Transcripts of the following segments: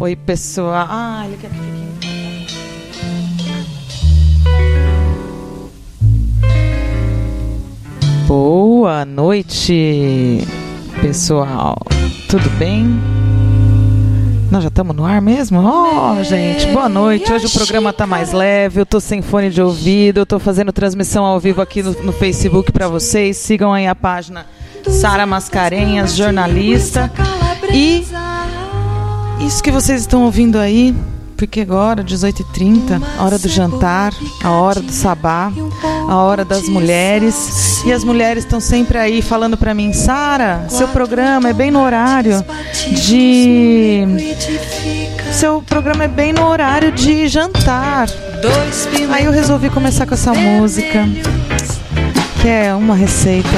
Oi, pessoal. Ah, ele quer que fique. Boa noite, pessoal. Tudo bem? Nós já estamos no ar mesmo? Oh, gente, boa noite. Hoje o programa tá mais leve. Eu tô sem fone de ouvido. Eu tô fazendo transmissão ao vivo aqui no, no Facebook para vocês. Sigam aí a página Sara Mascarenhas, jornalista. E isso que vocês estão ouvindo aí, porque agora, 18h30, a hora do jantar, a hora do sabá, a hora das mulheres. E as mulheres estão sempre aí falando para mim, Sara, seu programa é bem no horário de. Seu programa é bem no horário de jantar. Aí eu resolvi começar com essa música, que é uma receita.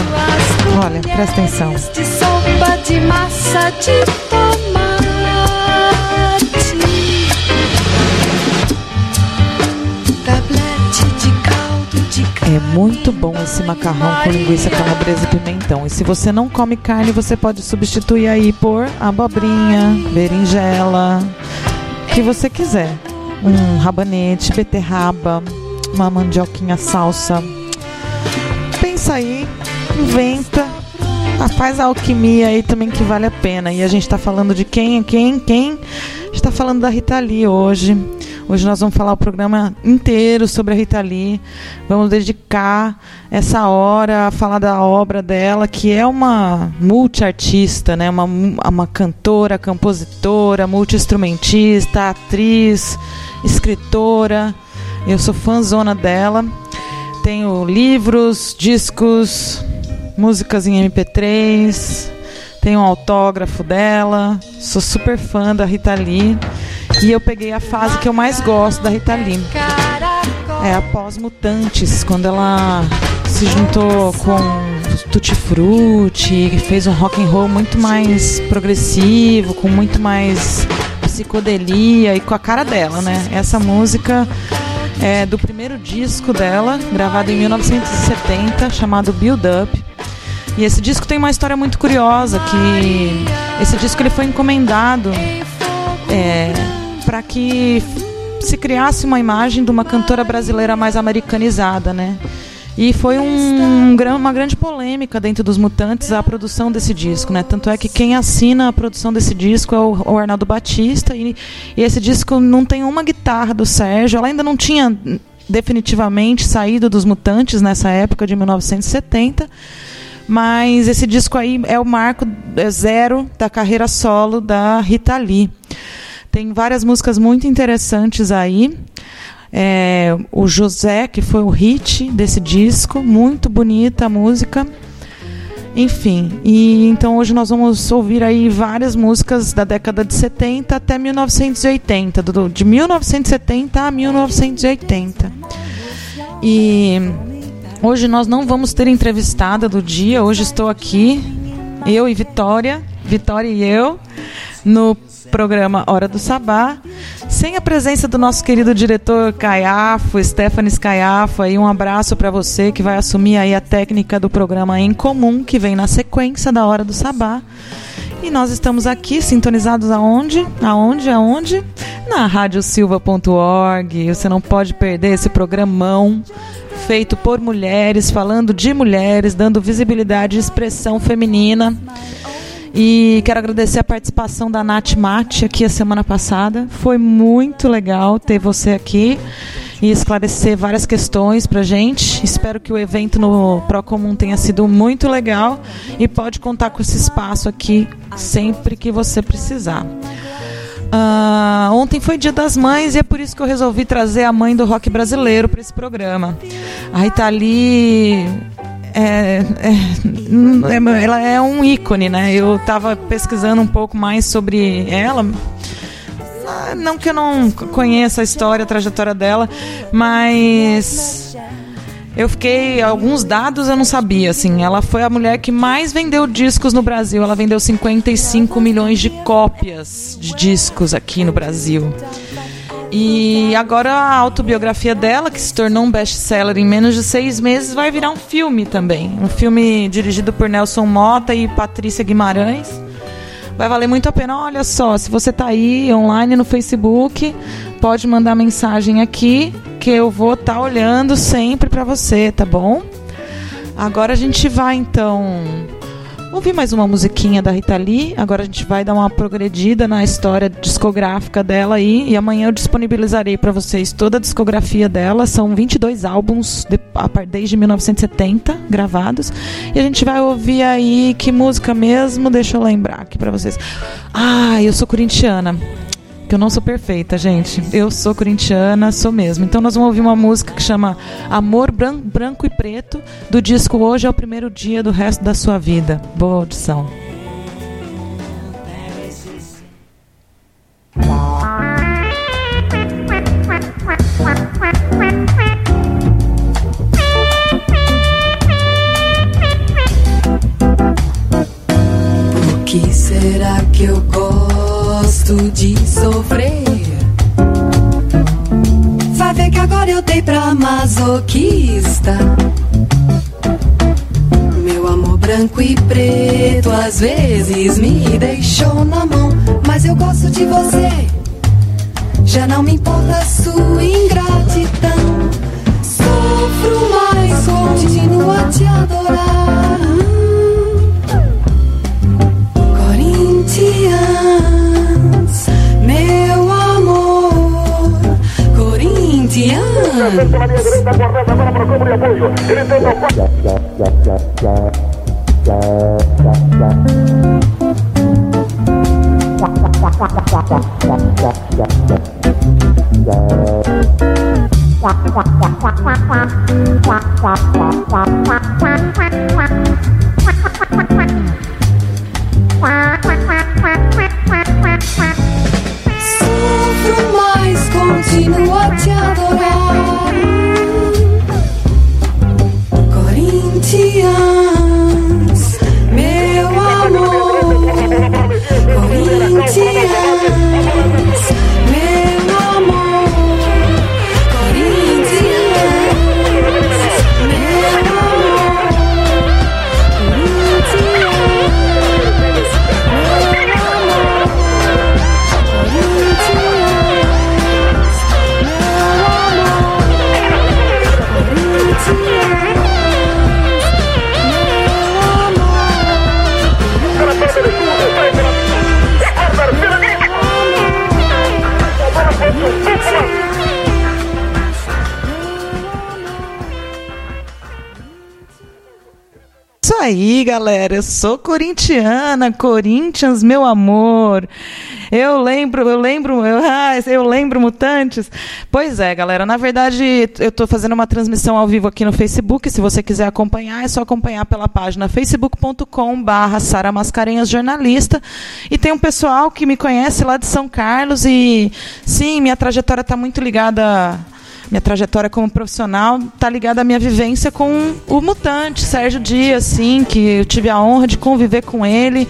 Olha, presta atenção. De massa de tomate. É muito bom esse macarrão com linguiça calabresa e pimentão. E se você não come carne, você pode substituir aí por abobrinha, berinjela, o que você quiser. Um rabanete, beterraba, uma mandioquinha salsa. Pensa aí, inventa, faz a alquimia aí também que vale a pena. E a gente tá falando de quem, quem, quem? A gente tá falando da Rita Lee hoje. Hoje nós vamos falar o programa inteiro sobre a Rita Lee. Vamos dedicar essa hora a falar da obra dela, que é uma multiartista, né? uma, uma cantora, compositora, multiinstrumentista, atriz, escritora. Eu sou fãzona dela. Tenho livros, discos, músicas em MP3. Tenho um autógrafo dela. Sou super fã da Rita Lee. E eu peguei a fase que eu mais gosto da Rita Lee. É após Mutantes, quando ela se juntou com Tutti Frutti, fez um rock and roll muito mais progressivo, com muito mais psicodelia e com a cara dela, né? Essa música é do primeiro disco dela, gravado em 1970, chamado Build Up. E esse disco tem uma história muito curiosa, que esse disco ele foi encomendado é, para que se criasse uma imagem de uma cantora brasileira mais americanizada, né? E foi um, uma grande polêmica dentro dos Mutantes a produção desse disco, né? Tanto é que quem assina a produção desse disco é o, Arnaldo Batista e, e esse disco não tem uma guitarra do Sérgio. Ela ainda não tinha definitivamente saído dos Mutantes nessa época de 1970. Mas esse disco aí é o marco zero da carreira solo da Rita Lee. Tem várias músicas muito interessantes aí. É, o José, que foi o hit desse disco, muito bonita a música. Enfim, e então hoje nós vamos ouvir aí várias músicas da década de 70 até 1980, do, de 1970 a 1980. E hoje nós não vamos ter entrevistada do dia, hoje estou aqui, eu e Vitória, Vitória e eu, no programa Hora do Sabá, sem a presença do nosso querido diretor Caiafo, Stephanie Caiafo, aí um abraço para você que vai assumir aí a técnica do programa em comum que vem na sequência da Hora do Sabá. E nós estamos aqui sintonizados aonde? Aonde? Aonde? Na radiosilva.org. Você não pode perder esse programão feito por mulheres, falando de mulheres, dando visibilidade e expressão feminina. E quero agradecer a participação da Nath Mate aqui a semana passada. Foi muito legal ter você aqui e esclarecer várias questões para gente. Espero que o evento no Procomum tenha sido muito legal e pode contar com esse espaço aqui sempre que você precisar. Uh, ontem foi Dia das Mães e é por isso que eu resolvi trazer a mãe do rock brasileiro para esse programa. A Rita Lee é, é, ela é um ícone, né? Eu estava pesquisando um pouco mais sobre ela. Não que eu não conheça a história, a trajetória dela, mas eu fiquei alguns dados eu não sabia, assim. Ela foi a mulher que mais vendeu discos no Brasil. Ela vendeu 55 milhões de cópias de discos aqui no Brasil. E agora a autobiografia dela, que se tornou um best-seller em menos de seis meses, vai virar um filme também. Um filme dirigido por Nelson Mota e Patrícia Guimarães. Vai valer muito a pena. Olha só, se você tá aí online no Facebook, pode mandar mensagem aqui que eu vou estar tá olhando sempre para você, tá bom? Agora a gente vai então ouvir mais uma musiquinha da Rita Lee. Agora a gente vai dar uma progredida na história discográfica dela aí. E amanhã eu disponibilizarei para vocês toda a discografia dela. São 22 álbuns de, desde 1970 gravados. E a gente vai ouvir aí que música mesmo? Deixa eu lembrar aqui para vocês. Ah, eu sou corintiana que eu não sou perfeita, gente. Eu sou corintiana, sou mesmo. Então nós vamos ouvir uma música que chama Amor Branco e Preto, do disco Hoje é o Primeiro Dia do Resto da Sua Vida. Boa audição. O que será que eu gosto? Gosto de sofrer. Vai ver que agora eu dei pra masoquista. Meu amor branco e preto às vezes me deixou na mão, mas eu gosto de você. Já não me importa a sua ingratidão. Sofro, mas continuo a te adorar. Corinthians. Pela linha direita, Borges agora para o cobro e apoio. Ele tenta Sofro mais, continuo te adorar. Corinthians, galera. Eu sou corintiana, Corinthians, meu amor. Eu lembro, eu lembro, eu, ah, eu lembro Mutantes. Pois é, galera. Na verdade, eu estou fazendo uma transmissão ao vivo aqui no Facebook. Se você quiser acompanhar, é só acompanhar pela página facebook.com/barra Sara Mascarenhas Jornalista. E tem um pessoal que me conhece lá de São Carlos e sim, minha trajetória está muito ligada minha trajetória como profissional está ligada à minha vivência com o mutante, Sérgio Dias, assim, que eu tive a honra de conviver com ele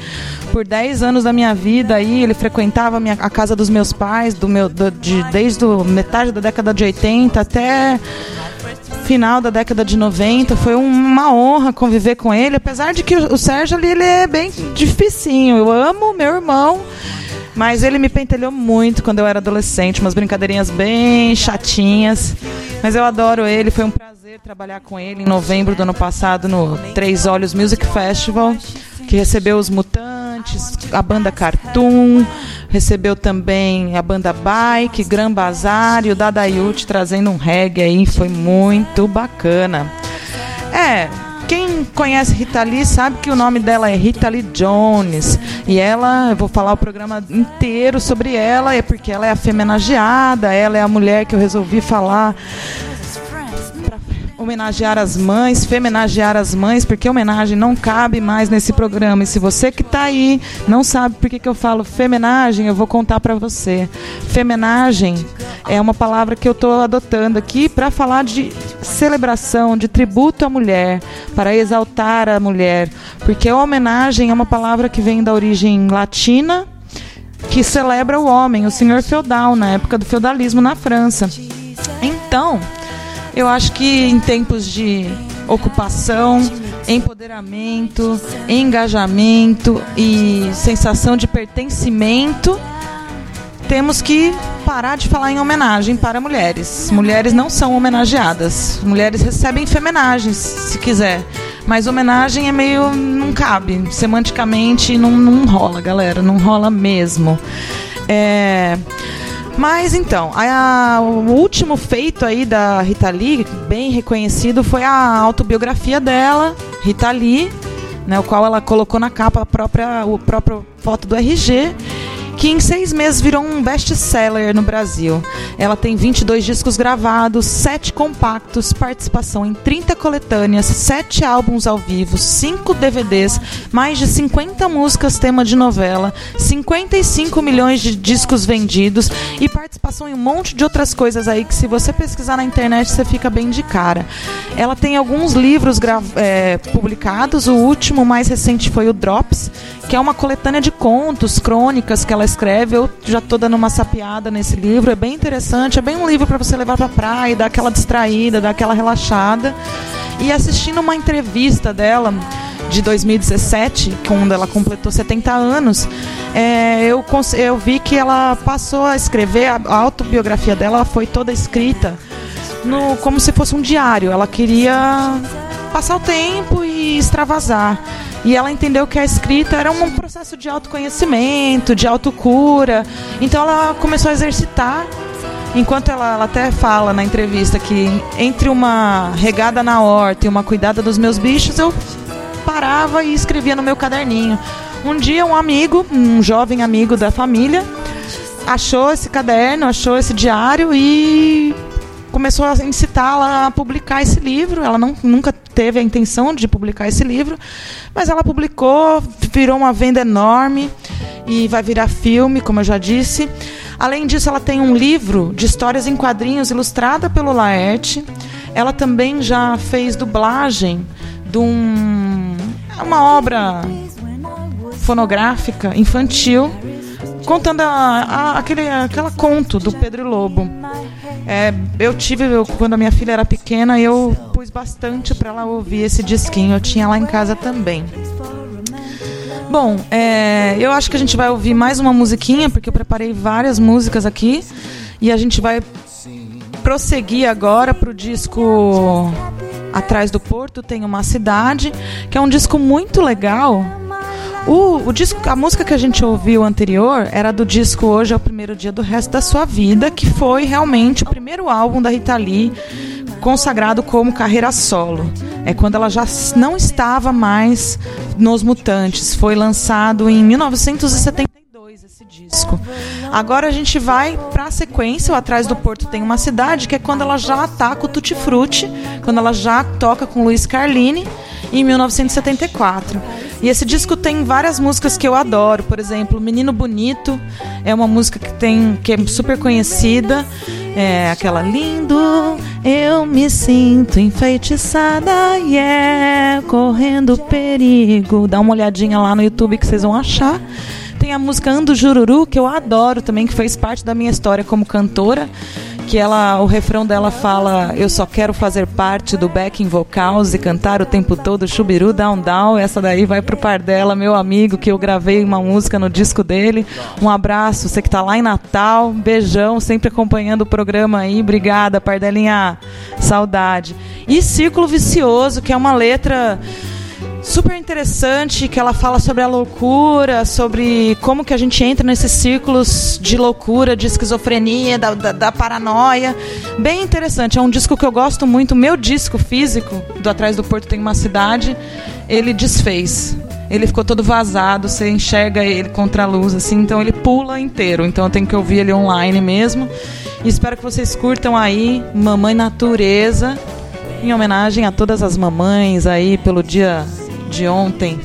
por 10 anos da minha vida aí, ele frequentava a, minha, a casa dos meus pais, do meu, do, de, desde metade da década de 80 até final da década de 90. Foi uma honra conviver com ele, apesar de que o Sérgio ali ele é bem dificinho. Eu amo meu irmão. Mas ele me pentelhou muito quando eu era adolescente, umas brincadeirinhas bem chatinhas. Mas eu adoro ele, foi um prazer trabalhar com ele em novembro do ano passado no Três Olhos Music Festival, que recebeu os Mutantes, a banda Cartoon, recebeu também a banda Bike, Gran Bazar e o Dadayut trazendo um reggae aí, foi muito bacana. É, quem conhece Rita Lee sabe que o nome dela é Rita Lee Jones. E ela, eu vou falar o programa inteiro sobre ela, é porque ela é a femenageada, ela é a mulher que eu resolvi falar homenagear as mães, femenagear as mães, porque homenagem não cabe mais nesse programa. E se você que está aí não sabe por que, que eu falo femenagem, eu vou contar para você. Femenagem é uma palavra que eu estou adotando aqui para falar de celebração, de tributo à mulher, para exaltar a mulher, porque homenagem é uma palavra que vem da origem latina que celebra o homem, o senhor feudal, na época do feudalismo na França. Então, eu acho que em tempos de ocupação, empoderamento, engajamento e sensação de pertencimento, temos que parar de falar em homenagem para mulheres. Mulheres não são homenageadas. Mulheres recebem femenagens, se quiser. Mas homenagem é meio. não cabe. Semanticamente não, não rola, galera. Não rola mesmo. É. Mas então, a, a, o último feito aí da Rita Lee, bem reconhecido, foi a autobiografia dela, Rita Lee, né, o qual ela colocou na capa a própria, o próprio foto do RG que em seis meses virou um best-seller no Brasil. Ela tem 22 discos gravados, 7 compactos, participação em 30 coletâneas, 7 álbuns ao vivo, 5 DVDs, mais de 50 músicas tema de novela, 55 milhões de discos vendidos e participação em um monte de outras coisas aí que se você pesquisar na internet você fica bem de cara. Ela tem alguns livros é, publicados, o último mais recente foi o Drops, que é uma coletânea de contos, crônicas que ela escreve. Eu já estou dando uma sapiada nesse livro, é bem interessante, é bem um livro para você levar para a praia, dar aquela distraída, dar aquela relaxada. E assistindo uma entrevista dela de 2017, quando ela completou 70 anos, é, eu, eu vi que ela passou a escrever, a, a autobiografia dela foi toda escrita no, como se fosse um diário. Ela queria passar o tempo e extravasar. E ela entendeu que a escrita era um processo de autoconhecimento, de autocura. Então ela começou a exercitar. Enquanto ela, ela até fala na entrevista que entre uma regada na horta e uma cuidada dos meus bichos, eu parava e escrevia no meu caderninho. Um dia um amigo, um jovem amigo da família, achou esse caderno, achou esse diário e começou a incitá-la a publicar esse livro. Ela não, nunca teve a intenção de publicar esse livro, mas ela publicou, virou uma venda enorme e vai virar filme, como eu já disse. Além disso, ela tem um livro de histórias em quadrinhos ilustrada pelo Laerte. Ela também já fez dublagem de um, uma obra fonográfica infantil contando a, a, aquele aquela conto do Pedro Lobo. É, eu tive, eu, quando a minha filha era pequena, eu pus bastante para ela ouvir esse disquinho. Eu tinha lá em casa também. Bom, é, eu acho que a gente vai ouvir mais uma musiquinha, porque eu preparei várias músicas aqui. E a gente vai prosseguir agora para o disco Atrás do Porto Tem uma Cidade, que é um disco muito legal o, o disco, a música que a gente ouviu anterior era do disco Hoje é o Primeiro Dia do Resto da Sua Vida, que foi realmente o primeiro álbum da Rita Lee consagrado como carreira solo. É quando ela já não estava mais nos Mutantes. Foi lançado em 1972 esse disco. Agora a gente vai para a sequência, o Atrás do Porto tem uma cidade, que é quando ela já ataca o Tutti Frutti, quando ela já toca com Luiz Carlini em 1974. E esse disco tem várias músicas que eu adoro, por exemplo, Menino Bonito é uma música que tem que é super conhecida, é aquela lindo, eu me sinto enfeitiçada, yeah, correndo perigo. Dá uma olhadinha lá no YouTube que vocês vão achar. Tem a música Ando Jururu, que eu adoro também, que fez parte da minha história como cantora que ela, o refrão dela fala: Eu só quero fazer parte do backing vocals e cantar o tempo todo chubiru down down. Essa daí vai pro par dela, meu amigo, que eu gravei uma música no disco dele. Um abraço, você que tá lá em Natal, beijão, sempre acompanhando o programa aí. Obrigada, Pardelinha. Saudade. E Círculo Vicioso, que é uma letra super interessante que ela fala sobre a loucura, sobre como que a gente entra nesses círculos de loucura, de esquizofrenia, da, da, da, paranoia. Bem interessante. É um disco que eu gosto muito. Meu disco físico, do Atrás do Porto Tem Uma Cidade, ele desfez. Ele ficou todo vazado, você enxerga ele contra a luz, assim, então ele pula inteiro. Então eu tenho que ouvir ele online mesmo. E espero que vocês curtam aí Mamãe Natureza, em homenagem a todas as mamães aí pelo dia de ontem.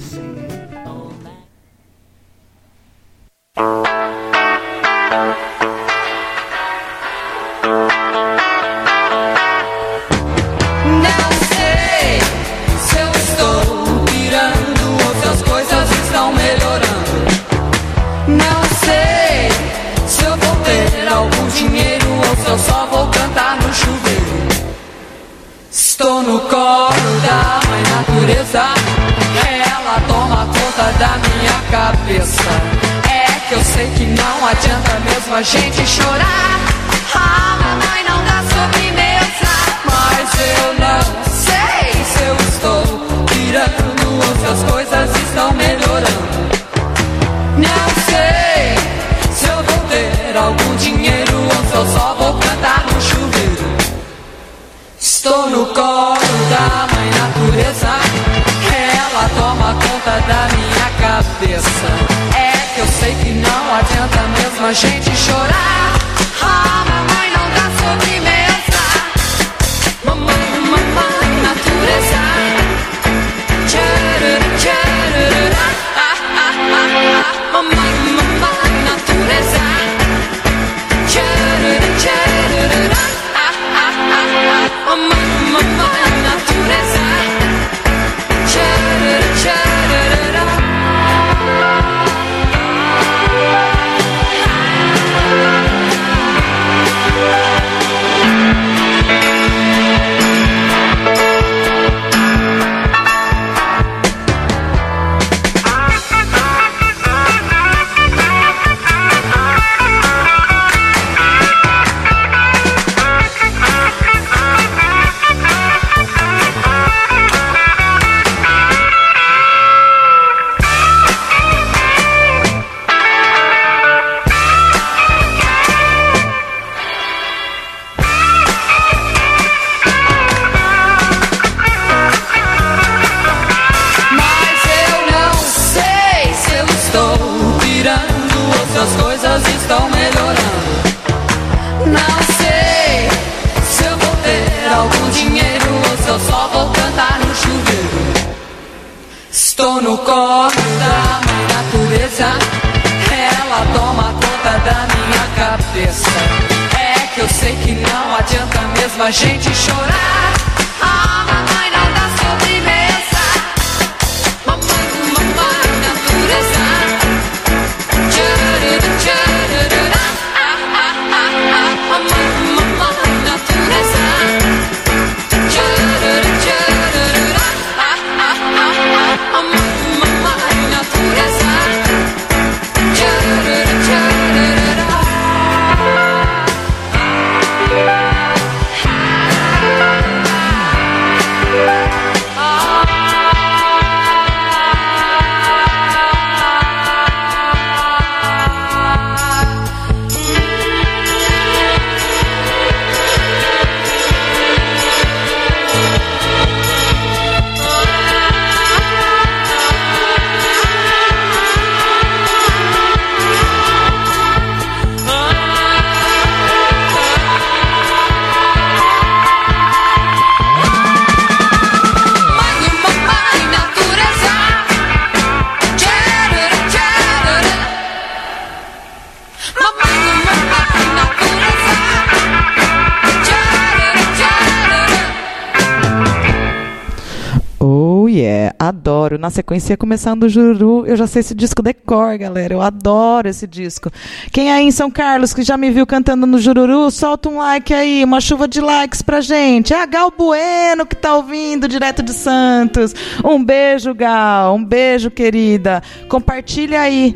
Na sequência, começando Juru, eu já sei esse disco decor, galera. Eu adoro esse disco. Quem aí em São Carlos que já me viu cantando no Jururu, solta um like aí, uma chuva de likes pra gente. É a Gal Bueno que tá ouvindo direto de Santos. Um beijo, Gal. Um beijo, querida. Compartilha aí.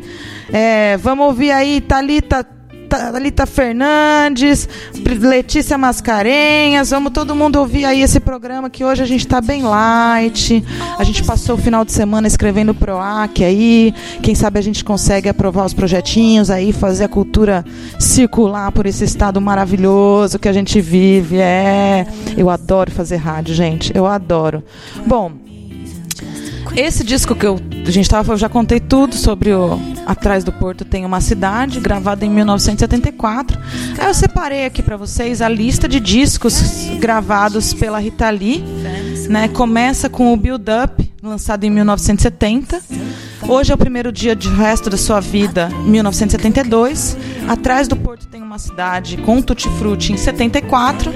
É, vamos ouvir aí, Thalita. Thalita Fernandes, Letícia Mascarenhas, vamos todo mundo ouvir aí esse programa que hoje a gente está bem light. A gente passou o final de semana escrevendo PROAC aí. Quem sabe a gente consegue aprovar os projetinhos aí, fazer a cultura circular por esse estado maravilhoso que a gente vive. É, eu adoro fazer rádio, gente. Eu adoro. Bom, esse disco que eu, a gente estava, eu já contei tudo sobre o Atrás do Porto tem uma cidade, gravado em 1974. Aí eu separei aqui para vocês a lista de discos gravados pela Rita Lee, né? Começa com o Build Up, lançado em 1970. Hoje é o primeiro dia de resto da sua vida, 1972. Atrás do Porto tem uma cidade com Tutti Frutti em 74.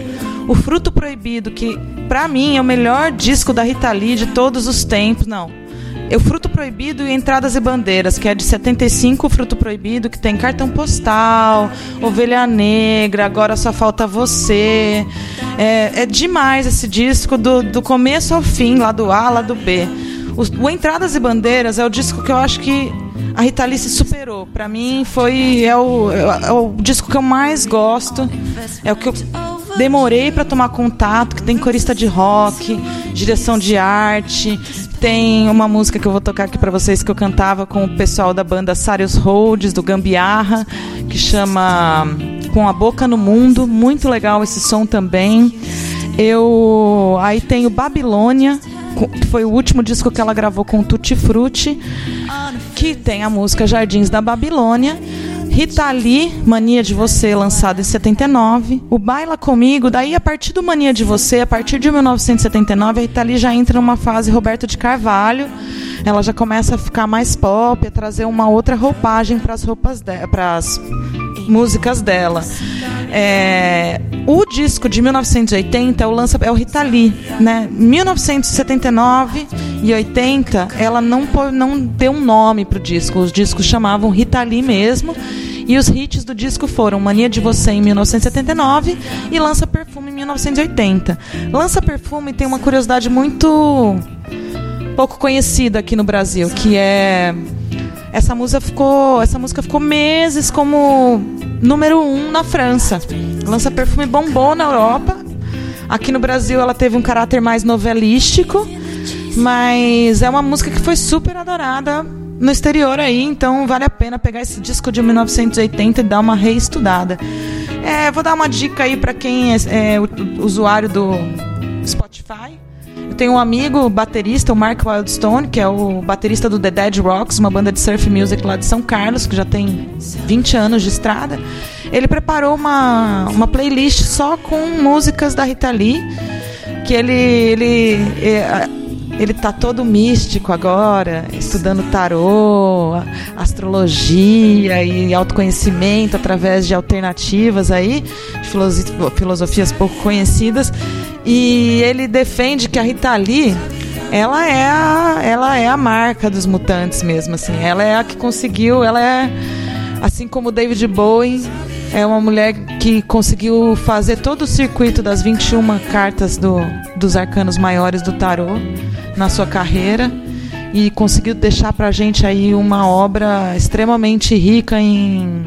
O Fruto Proibido, que pra mim é o melhor disco da Rita Lee de todos os tempos, não. É o Fruto Proibido e Entradas e Bandeiras, que é de 75, o Fruto Proibido, que tem cartão postal, Ovelha Negra, Agora Só Falta Você. É, é demais esse disco, do, do começo ao fim, lá do A, lá do B. O, o Entradas e Bandeiras é o disco que eu acho que a Rita Lee se superou. Para mim foi é o, é o disco que eu mais gosto. É o que eu demorei para tomar contato, que tem corista de rock, direção de arte, tem uma música que eu vou tocar aqui para vocês que eu cantava com o pessoal da banda Sarius Rhodes do Gambiarra, que chama Com a Boca no Mundo, muito legal esse som também. Eu aí tenho Babilônia, que foi o último disco que ela gravou com Tutti Frutti, que tem a música Jardins da Babilônia. Rita Lee, Mania de Você, lançado em 79. O Baila Comigo, daí a partir do Mania de Você, a partir de 1979, a Rita Lee já entra numa fase Roberto de Carvalho. Ela já começa a ficar mais pop, a trazer uma outra roupagem para as roupas para músicas dela. É, o disco de 1980 é o, lança, é o Rita Lee, né? 1979 e 80, ela não, não deu um nome pro disco. Os discos chamavam Rita Lee mesmo. E os hits do disco foram Mania de Você em 1979 e Lança Perfume em 1980. Lança Perfume tem uma curiosidade muito pouco conhecida aqui no Brasil, que é essa música ficou, essa música ficou meses como número um na França. Lança Perfume bombou na Europa. Aqui no Brasil ela teve um caráter mais novelístico, mas é uma música que foi super adorada no exterior aí, então vale a pena pegar esse disco de 1980 e dar uma reestudada. É, vou dar uma dica aí para quem é, é usuário do Spotify. Eu tenho um amigo baterista, o Mark Wildstone, que é o baterista do The Dead Rocks, uma banda de surf music lá de São Carlos, que já tem 20 anos de estrada. Ele preparou uma, uma playlist só com músicas da Rita Lee, que ele, ele, é, ele tá todo místico agora, estudando tarô, astrologia e autoconhecimento através de alternativas aí, filosofias pouco conhecidas. E ele defende que a Rita Lee ela é a, ela é a marca dos mutantes mesmo, assim. Ela é a que conseguiu, ela é assim como David Bowie, é uma mulher que conseguiu fazer todo o circuito das 21 cartas do, dos arcanos maiores do tarô na sua carreira e conseguiu deixar pra gente aí uma obra extremamente rica em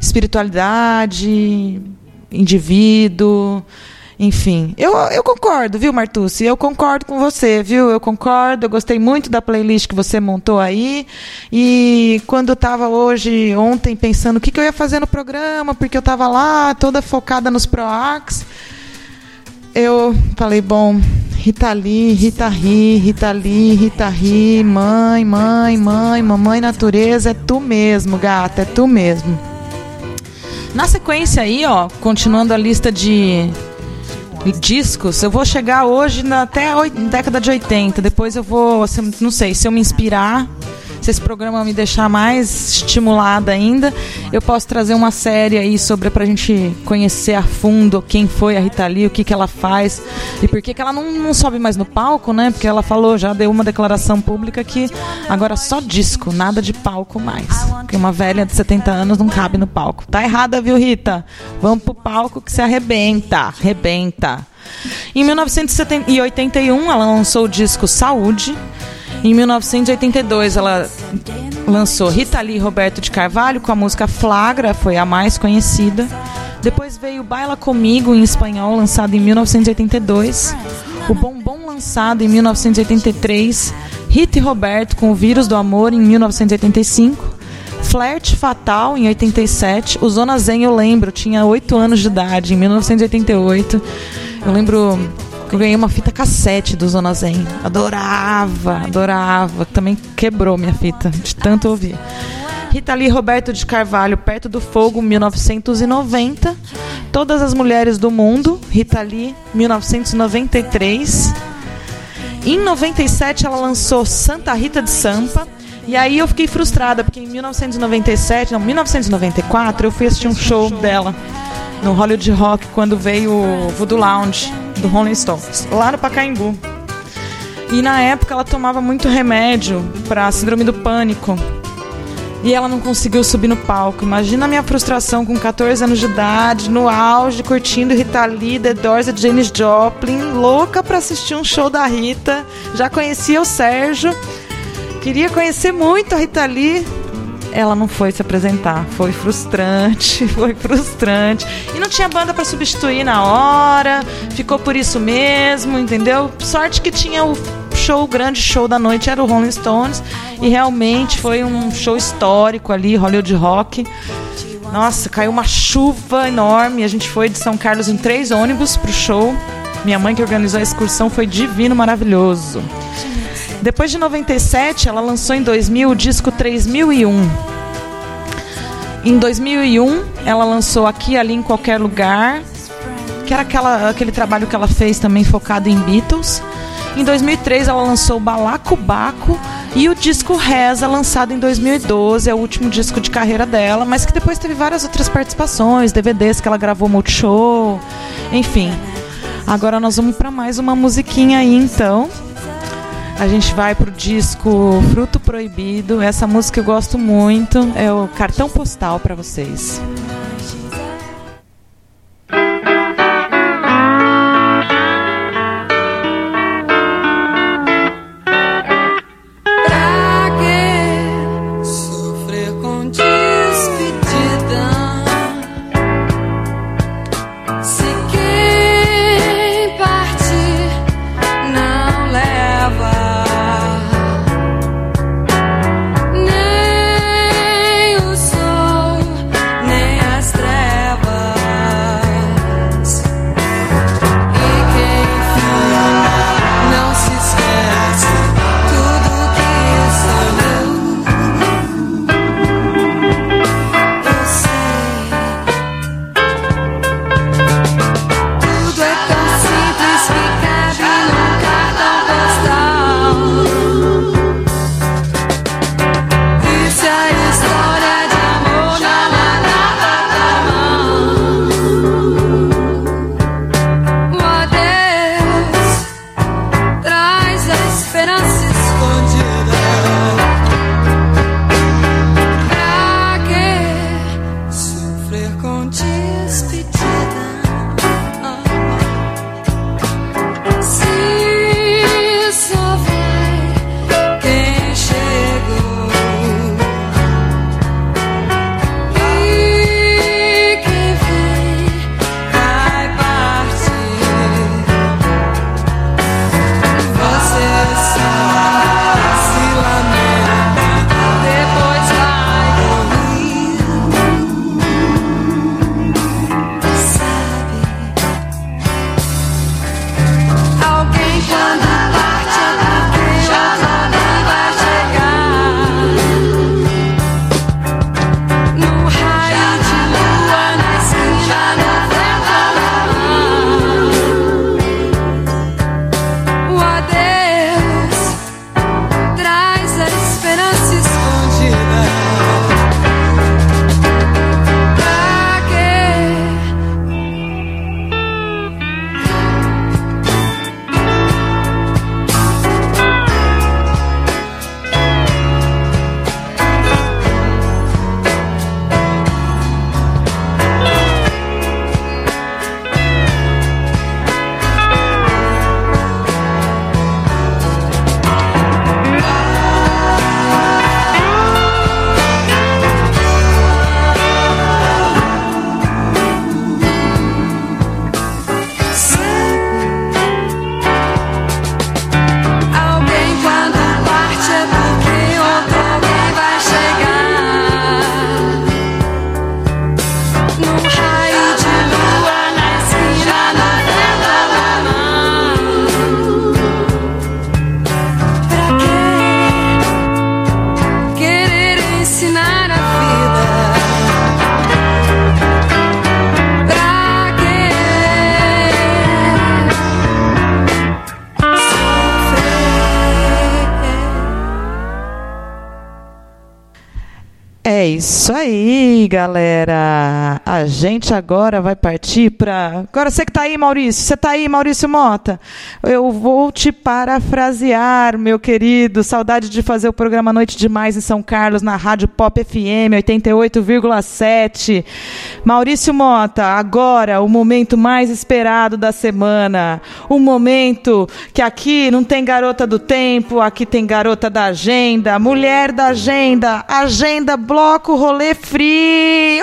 espiritualidade, indivíduo, enfim, eu, eu concordo, viu, Martucci? Eu concordo com você, viu? Eu concordo, eu gostei muito da playlist que você montou aí. E quando eu estava hoje, ontem, pensando o que, que eu ia fazer no programa, porque eu estava lá toda focada nos PROACs, eu falei, bom, Rita Lee, Rita Ri, Rita Lee, Rita Ri, mãe, mãe, mãe, mamãe natureza, é tu mesmo, gata, é tu mesmo. Na sequência aí, ó, continuando a lista de discos, eu vou chegar hoje na, até a década de 80. Depois eu vou, não sei, se eu me inspirar, se esse programa me deixar mais estimulada ainda, eu posso trazer uma série aí sobre pra gente conhecer a fundo quem foi a Rita Lee, o que, que ela faz e por que, que ela não, não sobe mais no palco, né? Porque ela falou, já deu uma declaração pública que agora só disco, nada de palco mais. Porque uma velha de 70 anos não cabe no palco. Tá errada, viu, Rita? Vamos pro palco que se arrebenta, arrebenta. Em 1981, ela lançou o disco Saúde, em 1982, ela lançou Rita Lee e Roberto de Carvalho com a música Flagra, foi a mais conhecida. Depois veio Baila Comigo, em espanhol, lançado em 1982. O Bombom, lançado em 1983. Rita e Roberto com O Vírus do Amor, em 1985. Flerte Fatal, em 87. O Zona Zen, eu lembro, tinha 8 anos de idade, em 1988. Eu lembro eu ganhei uma fita cassete do Zona Zen. Adorava, adorava. Também quebrou minha fita, de tanto ouvir. Rita Lee Roberto de Carvalho, Perto do Fogo, 1990. Todas as Mulheres do Mundo, Rita Lee, 1993. Em 97 ela lançou Santa Rita de Sampa. E aí eu fiquei frustrada, porque em 1997, não, 1994, eu fui assistir um show dela no Hollywood Rock quando veio o Voodoo Lounge do Rolling Stones, lá no Pacaembu. E na época ela tomava muito remédio para síndrome do pânico. E ela não conseguiu subir no palco. Imagina a minha frustração com 14 anos de idade, no auge, curtindo Rita Lee, The Doors e Janis Joplin, louca para assistir um show da Rita. Já conhecia o Sérgio Queria conhecer muito a Rita Lee. Ela não foi se apresentar. Foi frustrante, foi frustrante. E não tinha banda para substituir na hora. Ficou por isso mesmo, entendeu? Sorte que tinha o show, o grande show da noite era o Rolling Stones. E realmente foi um show histórico ali, Hollywood Rock. Nossa, caiu uma chuva enorme. A gente foi de São Carlos em três ônibus pro show. Minha mãe que organizou a excursão foi divino, maravilhoso. Depois de 97, ela lançou em 2000 o disco 3001. Em 2001, ela lançou Aqui, Ali, em Qualquer Lugar, que era aquela, aquele trabalho que ela fez também focado em Beatles. Em 2003, ela lançou Balacobaco e o disco Reza, lançado em 2012, é o último disco de carreira dela, mas que depois teve várias outras participações, DVDs que ela gravou Multishow, enfim. Agora nós vamos para mais uma musiquinha aí, então. A gente vai pro disco Fruto Proibido. Essa música eu gosto muito, é o cartão postal para vocês. É isso aí, galera. A gente agora vai partir para. Agora você que tá aí, Maurício. Você tá aí, Maurício Mota. Eu vou te parafrasear, meu querido. Saudade de fazer o programa Noite Demais em São Carlos, na Rádio Pop FM 88,7. Maurício Mota, agora o momento mais esperado da semana. O momento que aqui não tem garota do tempo, aqui tem garota da agenda, mulher da agenda, agenda bloco rolê free.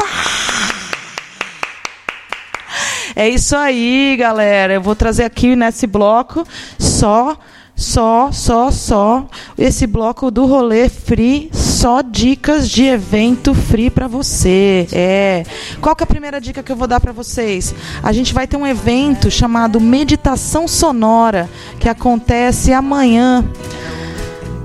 É isso aí, galera. Eu vou trazer aqui nesse bloco só, só, só, só esse bloco do rolê free, só dicas de evento free para você. É. Qual que é a primeira dica que eu vou dar para vocês? A gente vai ter um evento chamado Meditação Sonora que acontece amanhã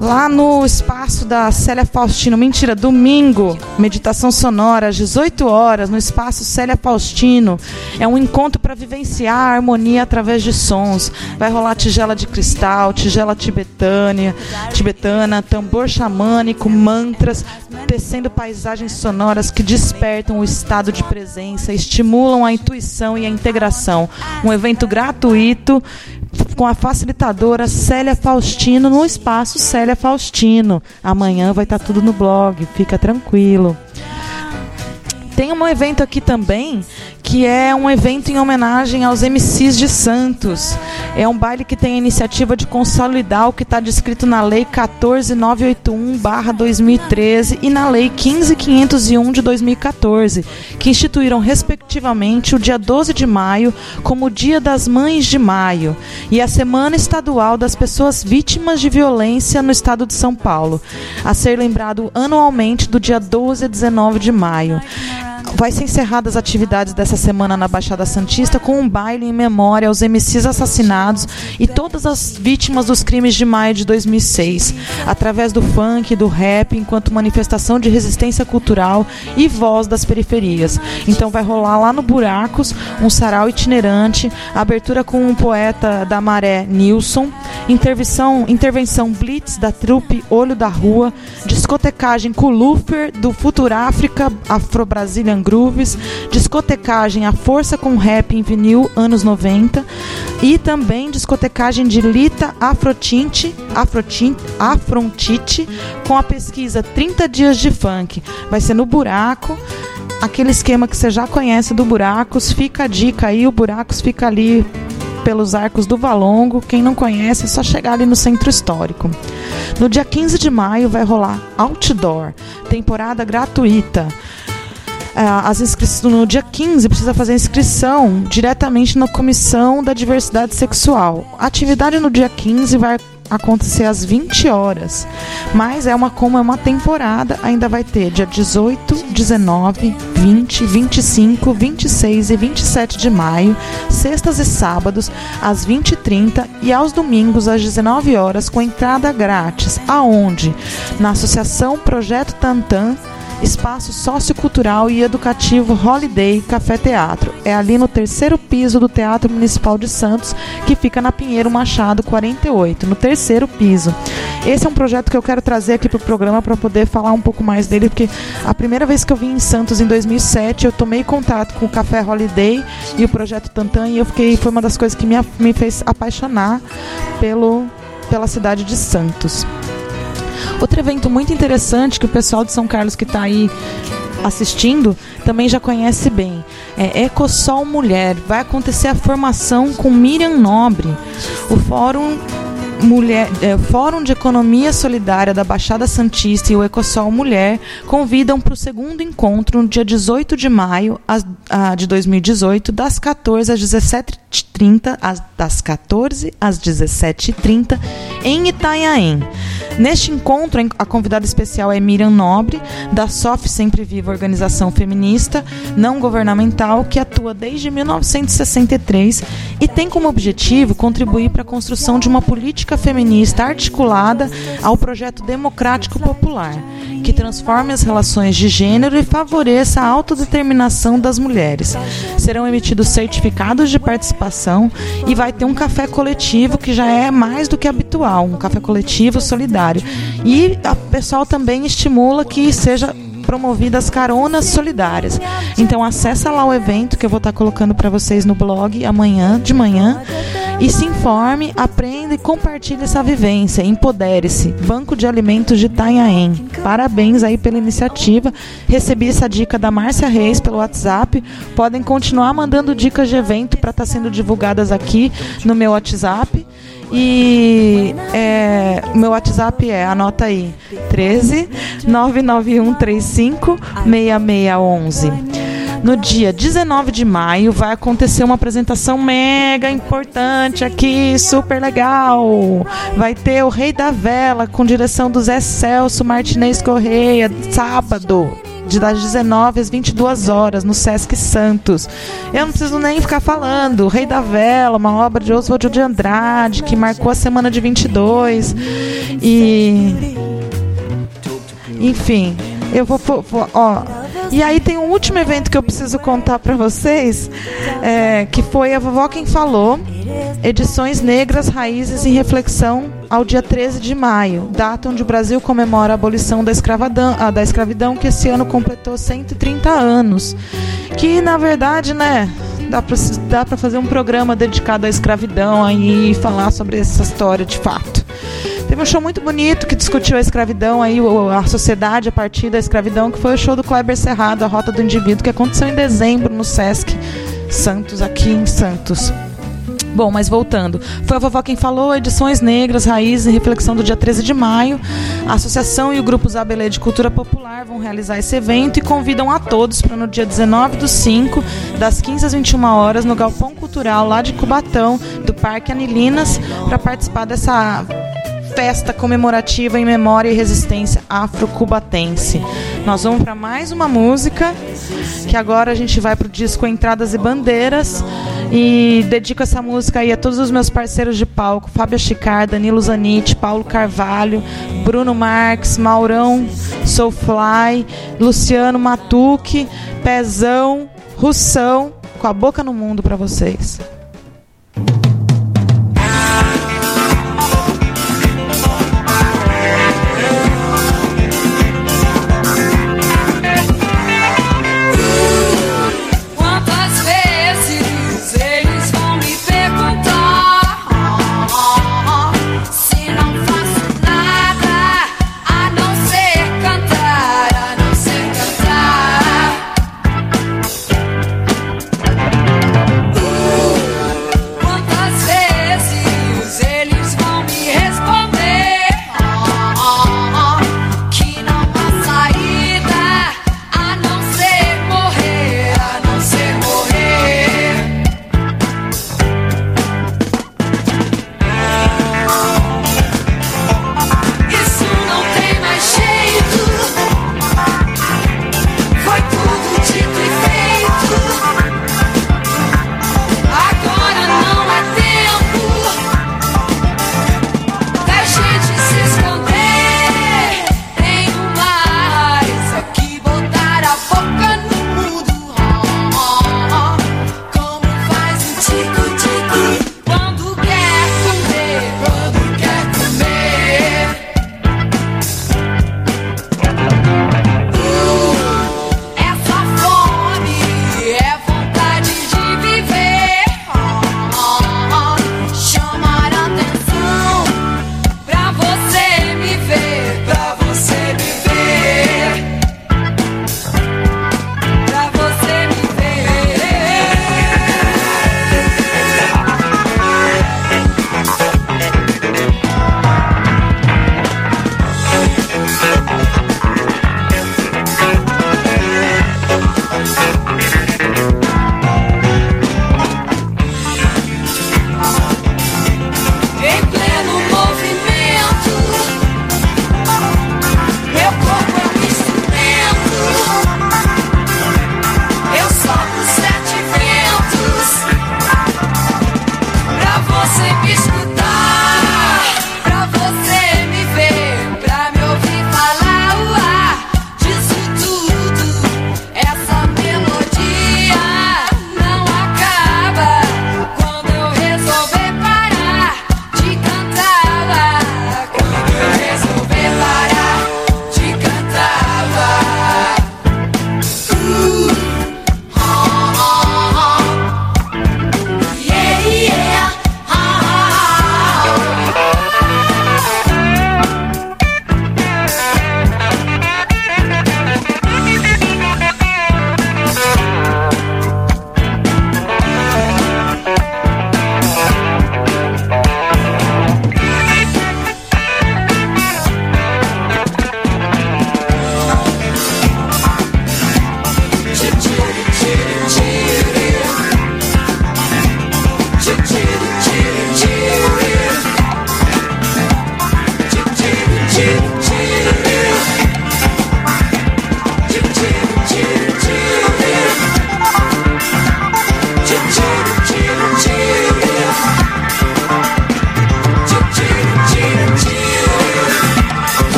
lá no espaço da Célia Faustino. Mentira, domingo, meditação sonora, às 18 horas, no espaço Célia Faustino. É um encontro para vivenciar a harmonia através de sons. Vai rolar tigela de cristal, tigela tibetânia, tibetana, tambor xamânico, mantras, tecendo paisagens sonoras que despertam o estado de presença, estimulam a intuição e a integração. Um evento gratuito com a facilitadora Célia Faustino no espaço Célia Faustino. Amanhã vai estar tudo no blog, fica tranquilo. Tem um evento aqui também que é um evento em homenagem aos MCs de Santos. É um baile que tem a iniciativa de consolidar o que está descrito na Lei 14981-2013 e na Lei 15501 de 2014, que instituíram respectivamente o dia 12 de maio como o Dia das Mães de Maio e a Semana Estadual das Pessoas Vítimas de Violência no Estado de São Paulo, a ser lembrado anualmente do dia 12 a 19 de maio vai ser encerradas as atividades dessa semana na Baixada Santista com um baile em memória aos MCs assassinados e todas as vítimas dos crimes de maio de 2006, através do funk do rap, enquanto manifestação de resistência cultural e voz das periferias. Então vai rolar lá no Buracos um sarau itinerante, abertura com um poeta da Maré, Nilson, intervenção, intervenção Blitz da trupe Olho da Rua, discotecagem com Lufer do Futuráfrica Afro Grooves, discotecagem A Força com Rap em vinil anos 90 e também discotecagem de Lita Afrotinte, Afrotinte, Afrontite com a pesquisa 30 dias de funk. Vai ser no buraco aquele esquema que você já conhece do Buracos, fica a dica aí, o Buracos fica ali pelos arcos do Valongo. Quem não conhece é só chegar ali no centro histórico. No dia 15 de maio vai rolar Outdoor, temporada gratuita. É, as inscrições no dia 15 precisa fazer inscrição diretamente na Comissão da Diversidade Sexual. A atividade no dia 15 vai acontecer às 20 horas. Mas é uma como é uma temporada, ainda vai ter dia 18, 19, 20, 25, 26 e 27 de maio, sextas e sábados às 20h30 e aos domingos às 19 horas com entrada grátis. Aonde? Na Associação Projeto Tantan espaço sociocultural e educativo Holiday Café Teatro. É ali no terceiro piso do Teatro Municipal de Santos, que fica na Pinheiro Machado 48, no terceiro piso. Esse é um projeto que eu quero trazer aqui para o programa para poder falar um pouco mais dele, porque a primeira vez que eu vim em Santos em 2007, eu tomei contato com o Café Holiday e o projeto Tantan e eu fiquei foi uma das coisas que me, me fez apaixonar pelo pela cidade de Santos. Outro evento muito interessante que o pessoal de São Carlos que está aí assistindo também já conhece bem. É Ecosol Mulher. Vai acontecer a formação com Miriam Nobre. O Fórum Mulher, é, Fórum de Economia Solidária da Baixada Santista e o Ecosol Mulher convidam para o segundo encontro no dia 18 de maio a, a, de 2018, das 14 às 17h30, das 14 às 17h30, em Itanhaém. Neste encontro, a convidada especial é Miriam Nobre, da SOF Sempre Viva Organização Feminista Não Governamental, que atua desde 1963 e tem como objetivo contribuir para a construção de uma política feminista articulada ao projeto democrático popular, que transforme as relações de gênero e favoreça a autodeterminação das mulheres. Serão emitidos certificados de participação e vai ter um café coletivo que já é mais do que habitual, um café coletivo solidário. E o pessoal também estimula que seja promovidas caronas solidárias. Então acessa lá o evento que eu vou estar colocando para vocês no blog amanhã de manhã e se informe, aprenda e compartilhe essa vivência. Empodere-se. Banco de Alimentos de Itanhaém. Parabéns aí pela iniciativa. Recebi essa dica da Márcia Reis pelo WhatsApp. Podem continuar mandando dicas de evento para estar tá sendo divulgadas aqui no meu WhatsApp. E é, meu WhatsApp é, anota aí, 13 99135 6611. No dia 19 de maio vai acontecer uma apresentação mega importante aqui, super legal. Vai ter o Rei da Vela com direção do Zé Celso Martinez Correia, sábado, de das 19 às 22 horas no Sesc Santos. Eu não preciso nem ficar falando. O Rei da Vela, uma obra de Oswald de Andrade que marcou a semana de 22 e enfim, eu vou, vou ó, e aí tem um último evento que eu preciso contar para vocês, é, que foi a Vovó Quem Falou, Edições Negras, Raízes em Reflexão, ao dia 13 de maio, data onde o Brasil comemora a abolição da escravidão, a, da escravidão que esse ano completou 130 anos. Que, na verdade, né, dá para dá pra fazer um programa dedicado à escravidão aí e falar sobre essa história de fato. Teve um show muito bonito que discutiu a escravidão, aí, a sociedade a partir da escravidão, que foi o show do Kleber Cerrado, A Rota do Indivíduo, que aconteceu em dezembro no Sesc Santos, aqui em Santos. Bom, mas voltando. Foi a vovó quem falou, edições negras, raízes e reflexão do dia 13 de maio. A associação e o grupo Zabelê de Cultura Popular vão realizar esse evento e convidam a todos para no dia 19 do 5, das 15 às 21 horas, no Galpão Cultural lá de Cubatão, do Parque Anilinas, para participar dessa festa comemorativa em memória e resistência afro-cubatense. Nós vamos para mais uma música, que agora a gente vai para o disco Entradas e Bandeiras. E dedico essa música aí a todos os meus parceiros de palco: Fábio Chicar, Danilo Zanite, Paulo Carvalho, Bruno Marques, Maurão Soulfly, Luciano Matuque, Pezão, Russão, com a boca no mundo para vocês.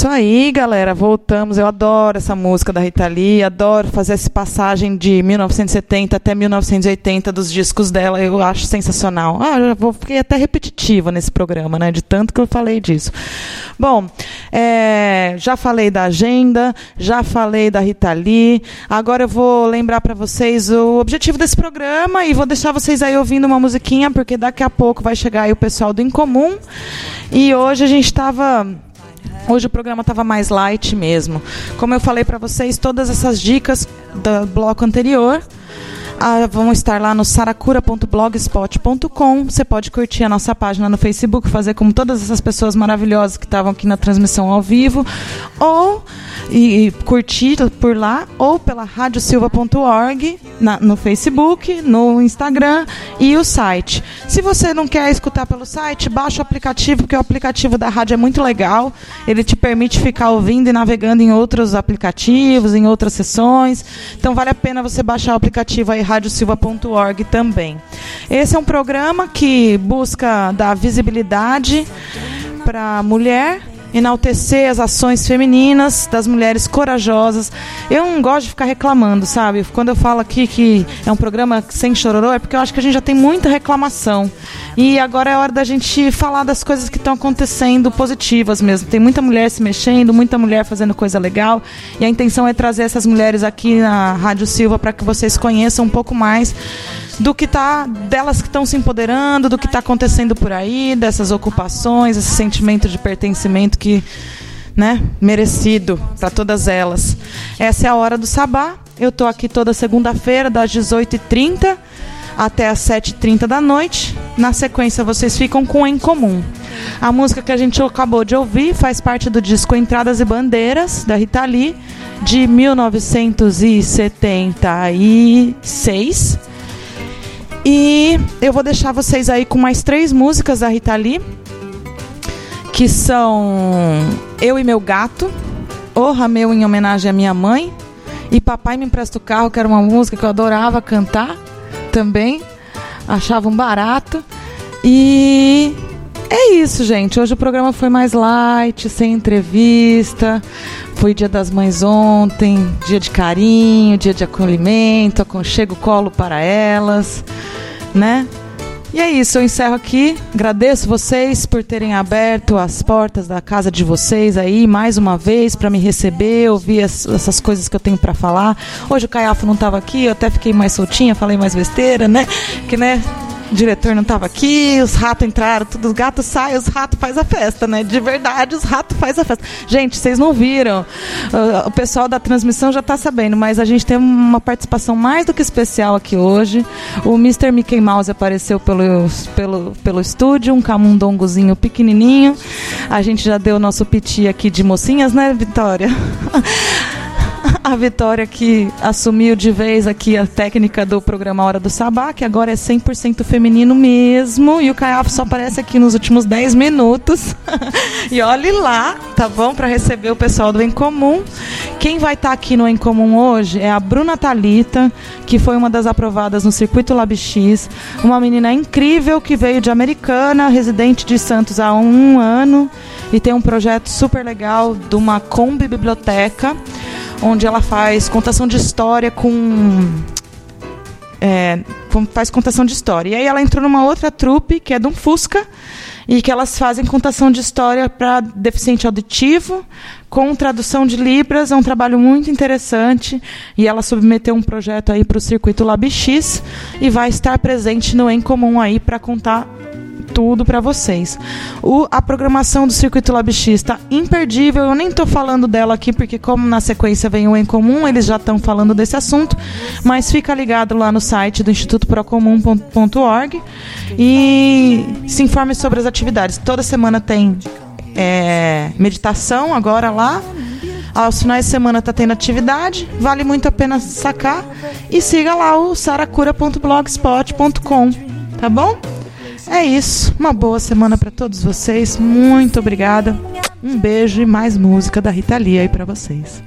Isso aí, galera. Voltamos. Eu adoro essa música da Rita Lee, adoro fazer essa passagem de 1970 até 1980 dos discos dela. Eu acho sensacional. Ah, eu vou, fiquei até repetitiva nesse programa, né? De tanto que eu falei disso. Bom, é, já falei da agenda, já falei da Rita Lee. Agora eu vou lembrar para vocês o objetivo desse programa e vou deixar vocês aí ouvindo uma musiquinha, porque daqui a pouco vai chegar aí o pessoal do Incomum. E hoje a gente estava Hoje o programa estava mais light mesmo. Como eu falei para vocês, todas essas dicas do bloco anterior ah, vão estar lá no saracura.blogspot.com. Você pode curtir a nossa página no Facebook, fazer como todas essas pessoas maravilhosas que estavam aqui na transmissão ao vivo, ou e, e curtir por lá, ou pela radiosilva.org no Facebook, no Instagram e o site. Se você não quer escutar pelo site, baixa o aplicativo, porque o aplicativo da rádio é muito legal. Ele te permite ficar ouvindo e navegando em outros aplicativos, em outras sessões. Então vale a pena você baixar o aplicativo aí radiosilva.org também. Esse é um programa que busca dar visibilidade para a mulher enaltecer as ações femininas das mulheres corajosas. Eu não gosto de ficar reclamando, sabe? Quando eu falo aqui que é um programa sem chororô, é porque eu acho que a gente já tem muita reclamação. E agora é hora da gente falar das coisas que estão acontecendo positivas mesmo. Tem muita mulher se mexendo, muita mulher fazendo coisa legal. E a intenção é trazer essas mulheres aqui na Rádio Silva para que vocês conheçam um pouco mais do que tá delas que estão se empoderando, do que está acontecendo por aí, dessas ocupações, esse sentimento de pertencimento que, né, merecido para todas elas. Essa é a hora do sabá. Eu tô aqui toda segunda-feira das 18h30 até as 7h30 da noite. Na sequência, vocês ficam com Em Comum. A música que a gente acabou de ouvir faz parte do disco Entradas e Bandeiras, da Rita Lee, de 1976. E eu vou deixar vocês aí com mais três músicas da Rita Lee, que são Eu e Meu Gato, O Rameu em homenagem à minha mãe, e Papai Me Empresta o Carro, que era uma música que eu adorava cantar também, achava um barato. E é isso, gente. Hoje o programa foi mais light, sem entrevista. Foi dia das mães ontem, dia de carinho, dia de acolhimento, aconchego colo para elas, né? E é isso, eu encerro aqui. Agradeço vocês por terem aberto as portas da casa de vocês aí mais uma vez para me receber, ouvir as, essas coisas que eu tenho para falar. Hoje o Caiafo não estava aqui, eu até fiquei mais soltinha, falei mais besteira, né? Que né, o diretor não estava aqui, os ratos entraram, tudo, os gatos saem, os ratos faz a festa, né? De verdade, os ratos faz a festa. Gente, vocês não viram. Uh, o pessoal da transmissão já está sabendo, mas a gente tem uma participação mais do que especial aqui hoje. O Mr. Mickey Mouse apareceu pelo, pelo, pelo estúdio, um camundongozinho pequenininho. A gente já deu o nosso piti aqui de mocinhas, né, Vitória? a Vitória que assumiu de vez aqui a técnica do programa Hora do Sabá, que agora é 100% feminino mesmo, e o Caiafo só aparece aqui nos últimos 10 minutos. e olhe lá, tá bom? Para receber o pessoal do Em Comum. Quem vai estar tá aqui no Em Comum hoje é a Bruna Talita, que foi uma das aprovadas no Circuito LabX, uma menina incrível que veio de Americana, residente de Santos há um ano, e tem um projeto super legal de uma Kombi Biblioteca onde ela faz contação de história com. É, faz contação de história. E aí ela entrou numa outra trupe, que é de um Fusca, e que elas fazem contação de história para deficiente auditivo, com tradução de Libras. É um trabalho muito interessante. E ela submeteu um projeto aí para o circuito LabX e vai estar presente no Em Comum aí para contar tudo para vocês. O, a programação do Circuito LabX está imperdível. Eu nem estou falando dela aqui porque como na sequência vem o em comum, eles já estão falando desse assunto, mas fica ligado lá no site do Instituto Procomum.org e se informe sobre as atividades. Toda semana tem é, meditação agora lá. Aos finais de semana está tendo atividade, vale muito a pena sacar. E siga lá o saracura.blogspot.com, tá bom? É isso. Uma boa semana para todos vocês. Muito obrigada. Um beijo e mais música da Rita Lee aí para vocês.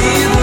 You.